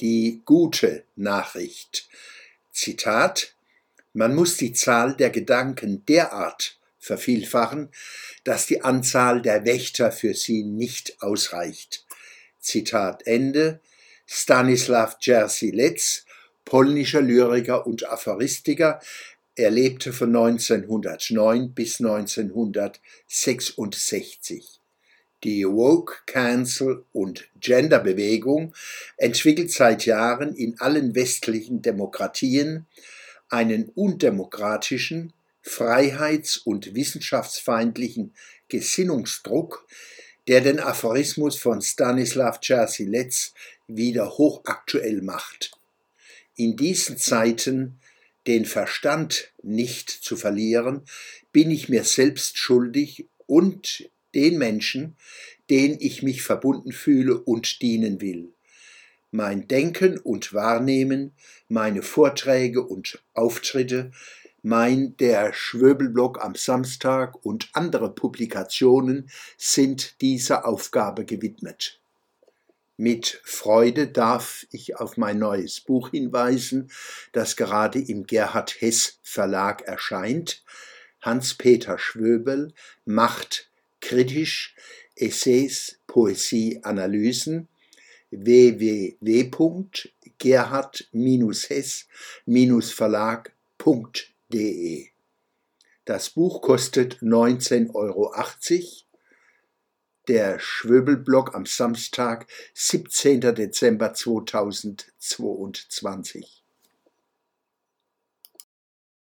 die gute Nachricht. Zitat Man muss die Zahl der Gedanken derart vervielfachen, dass die Anzahl der Wächter für sie nicht ausreicht. Zitat Ende. Stanislav Jerzy polnischer Lyriker und Aphoristiker, er lebte von 1909 bis 1966. Die Woke, Cancel und Gender-Bewegung entwickelt seit Jahren in allen westlichen Demokratien einen undemokratischen, freiheits- und wissenschaftsfeindlichen Gesinnungsdruck, der den Aphorismus von Stanislav Czersilec wieder hochaktuell macht. In diesen Zeiten den Verstand nicht zu verlieren, bin ich mir selbst schuldig und den Menschen, denen ich mich verbunden fühle und dienen will. Mein Denken und Wahrnehmen, meine Vorträge und Auftritte, mein Der Schwöbelblock am Samstag und andere Publikationen sind dieser Aufgabe gewidmet. Mit Freude darf ich auf mein neues Buch hinweisen, das gerade im Gerhard Hess Verlag erscheint. Hans-Peter Schwöbel macht kritisch Essays, Poesie, Analysen www.gerhard-hess-verlag.de Das Buch kostet 19,80 Euro der Schwöbelblock am Samstag, 17. Dezember 2022.